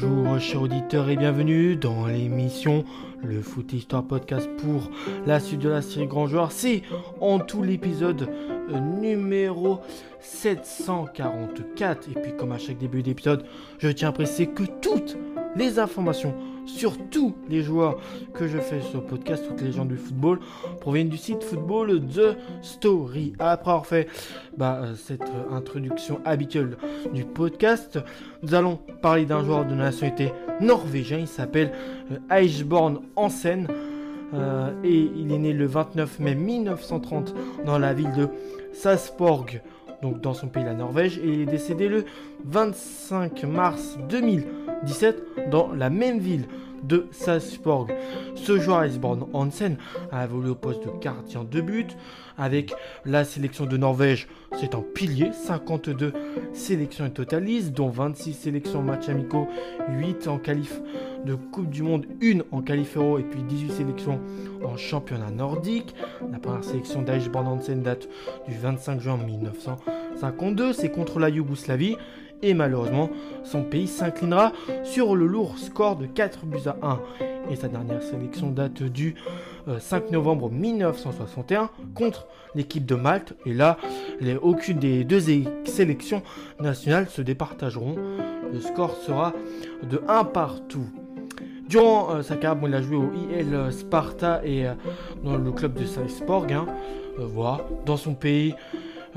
Bonjour chers auditeurs et bienvenue dans l'émission Le Foot Histoire Podcast pour la suite de la série Grand Joueur. C'est en tout l'épisode euh, numéro 744. Et puis comme à chaque début d'épisode, je tiens à préciser que toutes les informations sur tous les joueurs que je fais sur le podcast, toutes les gens du football, proviennent du site Football The Story. Après avoir fait bah, euh, cette introduction habituelle du podcast, nous allons parler d'un joueur de nationalité norvégien. Il s'appelle euh, Hansen. Euh, et il est né le 29 mai 1930 dans la ville de Salzburg, donc dans son pays la Norvège, et il est décédé le 25 mars 2000 17 dans la même ville de Salzburg. Ce joueur Iceborn Hansen a évolué au poste de gardien de but avec la sélection de Norvège. C'est un pilier, 52 sélections et totalise, dont 26 sélections match amicaux, 8 en qualif de Coupe du Monde, 1 en qualif et puis 18 sélections en championnat nordique. La première sélection d'Iceborn Hansen date du 25 juin 1952, c'est contre la Yougoslavie et malheureusement son pays s'inclinera sur le lourd score de 4 buts à 1 et sa dernière sélection date du 5 euh, novembre 1961 contre l'équipe de Malte et là les, aucune des deux sélections nationales se départageront le score sera de 1 partout Durant euh, sa carrière, il a joué au IL Sparta et euh, dans le club de Salzburg. Hein. Dans son pays,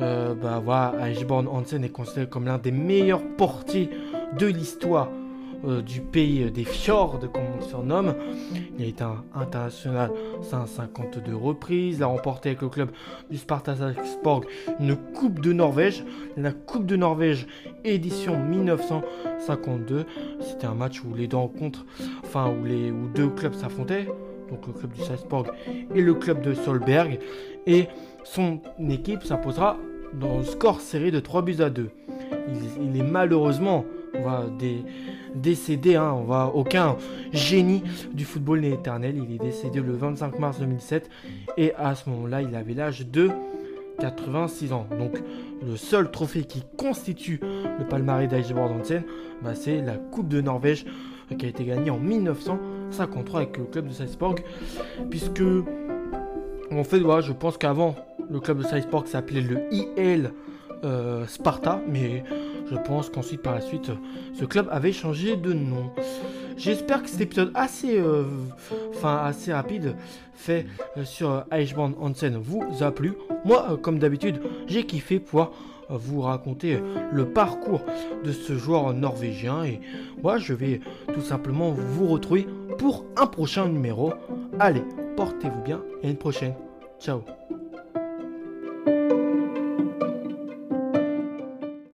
euh, bah voilà, Hansen est considéré comme l'un des meilleurs portiers de l'histoire euh, du pays des fjords, comme on le surnomme. Il a été un international 152 reprises. Il a remporté avec le club du Sparta Salzburg une Coupe de Norvège, la Coupe de Norvège édition 1952. C'était un match où les deux rencontres, enfin où les où deux clubs s'affrontaient donc le club du Salzburg et le club de Solberg. Et son équipe s'imposera dans le score serré de 3 buts à 2. Il, est malheureusement on va décédé, hein, on va aucun génie du football n'est éternel. Il est décédé le 25 mars 2007 et à ce moment-là, il avait l'âge de 86 ans. Donc le seul trophée qui constitue le palmarès d'Eigeborg Hansen, bah, c'est la Coupe de Norvège qui a été gagnée en 1953 avec le club de Salzburg. Puisque en fait, je pense qu'avant le club de Salzburg s'appelait le IL euh, Sparta, mais je pense qu'ensuite par la suite ce club avait changé de nom. J'espère que cet épisode assez, euh, enfin assez rapide fait euh, sur Eichborn Hansen vous a plu. Moi, comme d'habitude, j'ai kiffé pouvoir vous raconter le parcours de ce joueur norvégien et moi je vais tout simplement vous retrouver pour un prochain numéro. Allez, portez-vous bien et à une prochaine. Ciao